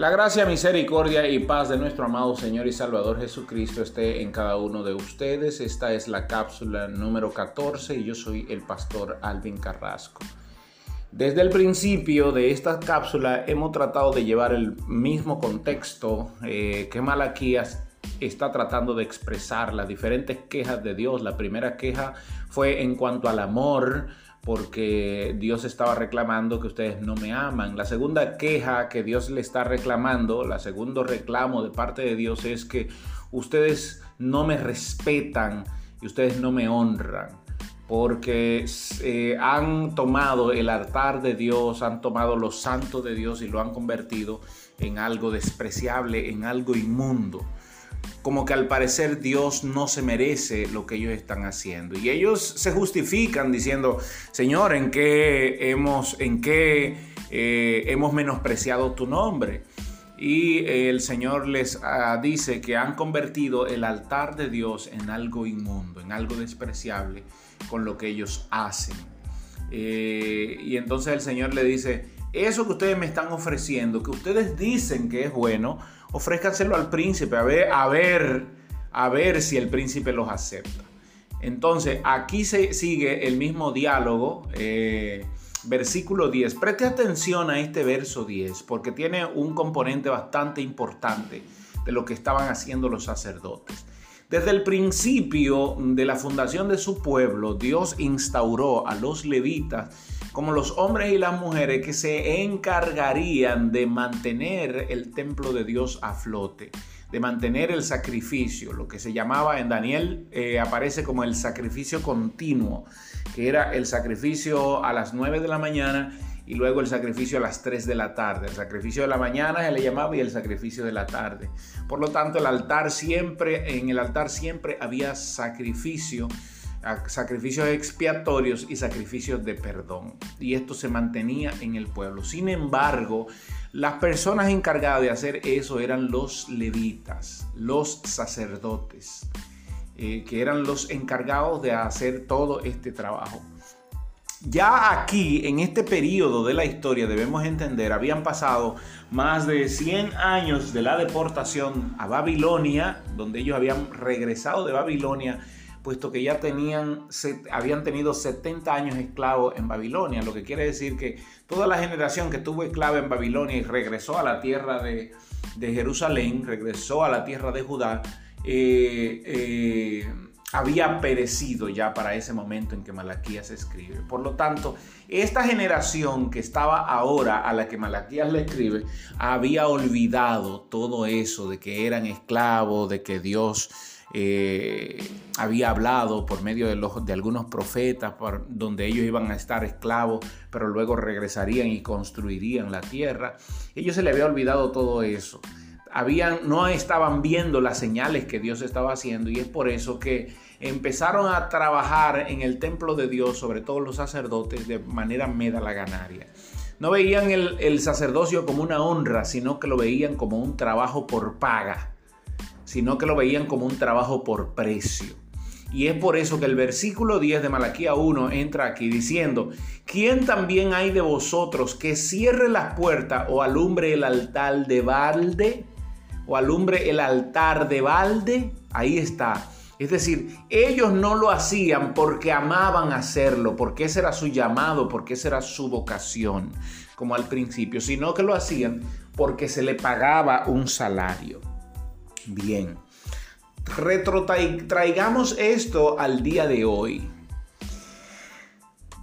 La gracia, misericordia y paz de nuestro amado Señor y Salvador Jesucristo esté en cada uno de ustedes. Esta es la cápsula número 14 y yo soy el pastor Alvin Carrasco. Desde el principio de esta cápsula hemos tratado de llevar el mismo contexto eh, que Malaquías está tratando de expresar, las diferentes quejas de Dios. La primera queja fue en cuanto al amor, porque Dios estaba reclamando que ustedes no me aman. La segunda queja que Dios le está reclamando, la segundo reclamo de parte de Dios es que ustedes no me respetan y ustedes no me honran. Porque eh, han tomado el altar de Dios, han tomado los santos de Dios y lo han convertido en algo despreciable, en algo inmundo como que al parecer Dios no se merece lo que ellos están haciendo. Y ellos se justifican diciendo, Señor, ¿en qué hemos, en qué, eh, hemos menospreciado tu nombre? Y el Señor les ah, dice que han convertido el altar de Dios en algo inmundo, en algo despreciable con lo que ellos hacen. Eh, y entonces el Señor le dice, eso que ustedes me están ofreciendo, que ustedes dicen que es bueno, ofrézcanselo al príncipe, a ver, a ver, a ver si el príncipe los acepta. Entonces, aquí se sigue el mismo diálogo, eh, versículo 10. Preste atención a este verso 10, porque tiene un componente bastante importante de lo que estaban haciendo los sacerdotes. Desde el principio de la fundación de su pueblo, Dios instauró a los levitas como los hombres y las mujeres que se encargarían de mantener el templo de Dios a flote, de mantener el sacrificio, lo que se llamaba en Daniel, eh, aparece como el sacrificio continuo, que era el sacrificio a las 9 de la mañana y luego el sacrificio a las 3 de la tarde. El sacrificio de la mañana se le llamaba y el sacrificio de la tarde. Por lo tanto, el altar siempre, en el altar siempre había sacrificio, sacrificios expiatorios y sacrificios de perdón. Y esto se mantenía en el pueblo. Sin embargo, las personas encargadas de hacer eso eran los levitas, los sacerdotes, eh, que eran los encargados de hacer todo este trabajo. Ya aquí, en este periodo de la historia, debemos entender, habían pasado más de 100 años de la deportación a Babilonia, donde ellos habían regresado de Babilonia, puesto que ya tenían, habían tenido 70 años esclavos en Babilonia, lo que quiere decir que toda la generación que tuvo esclava en Babilonia y regresó a la tierra de, Jerusalén, regresó a la tierra de Judá, eh, eh, había perecido ya para ese momento en que Malaquías escribe. Por lo tanto, esta generación que estaba ahora a la que Malaquías le escribe, había olvidado todo eso de que eran esclavos, de que Dios eh, había hablado por medio de, algunos profetas, por, donde ellos iban a estar esclavos, pero luego regresarían y construirían la tierra. Ellos se le había olvidado todo eso habían, no estaban viendo las señales que Dios estaba haciendo y es por eso que empezaron a trabajar en el templo de Dios, sobre todo los sacerdotes, de manera medalaganaria. No veían el sacerdocio como una honra, sino que lo veían como un trabajo por paga, sino que lo veían como un trabajo por precio. Y es por eso que el versículo 10 de Malaquía 1 entra aquí diciendo, ¿quién también hay de vosotros que cierre las puertas o alumbre el altar de balde? o alumbre el altar de balde, ahí está. Es decir, ellos no lo hacían porque amaban hacerlo, porque ese era su llamado, porque esa era su vocación, como al principio, sino que lo hacían porque se le pagaba un salario. Bien, retrotraigamos esto al día de hoy.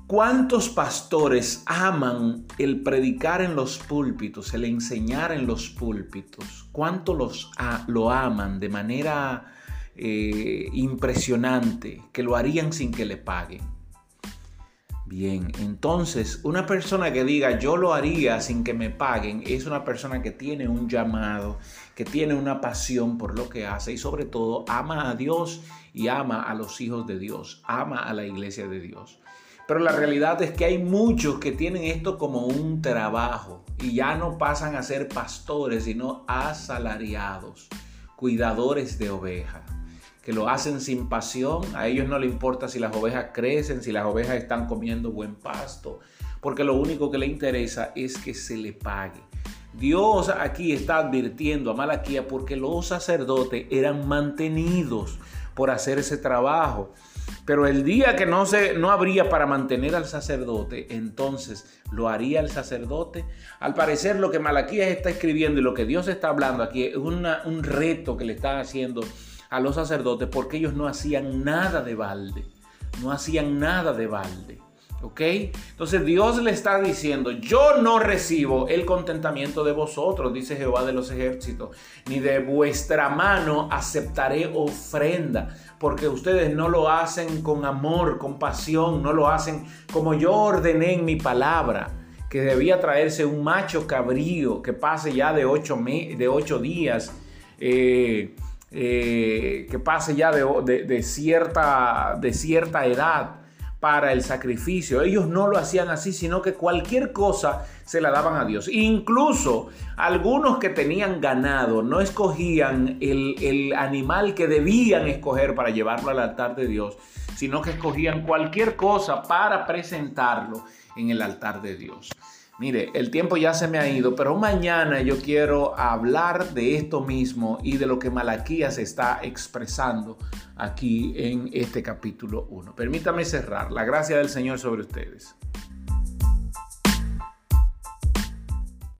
¿Cuántos pastores aman el predicar en los púlpitos, el enseñar en los púlpitos? ¿Cuánto los, lo aman de manera eh, impresionante, que lo harían sin que le paguen? Bien, entonces una persona que diga yo lo haría sin que me paguen es una persona que tiene un llamado, que tiene una pasión por lo que hace y sobre todo ama a Dios y ama a los hijos de Dios, ama a la iglesia de Dios. Pero la realidad es que hay muchos que tienen esto como un trabajo y ya no pasan a ser pastores, sino asalariados, cuidadores de ovejas, que lo hacen sin pasión. A ellos no les importa si las ovejas crecen, si las ovejas están comiendo buen pasto, porque lo único que les interesa es que se le pague. Dios aquí está advirtiendo a Malaquía porque los sacerdotes eran mantenidos por hacer ese trabajo. Pero el día que no, se, no habría para mantener al sacerdote, entonces lo haría el sacerdote. Al parecer lo que Malaquías está escribiendo y lo que Dios está hablando aquí es un reto que le está haciendo a los sacerdotes porque ellos no hacían nada de balde. No hacían nada de balde. ¿Ok? Entonces Dios le está diciendo, yo no recibo el contentamiento de vosotros, dice Jehová de los ejércitos, ni de vuestra mano aceptaré ofrenda, porque ustedes no lo hacen con amor, con pasión, no lo hacen como yo ordené en mi palabra, que debía traerse un macho cabrío que pase ya de ocho, de ocho días. Eh, eh, que pase ya de, cierta, de cierta edad para el sacrificio. Ellos no lo hacían así, sino que cualquier cosa se la daban a Dios. Incluso algunos que tenían ganado no escogían el, el animal que debían escoger para llevarlo al altar de Dios, sino que escogían cualquier cosa para presentarlo en el altar de Dios. Mire, el tiempo ya se me ha ido, pero mañana yo quiero hablar de esto mismo y de lo que Malaquías está expresando aquí en este capítulo 1. Permítame cerrar. La gracia del Señor sobre ustedes.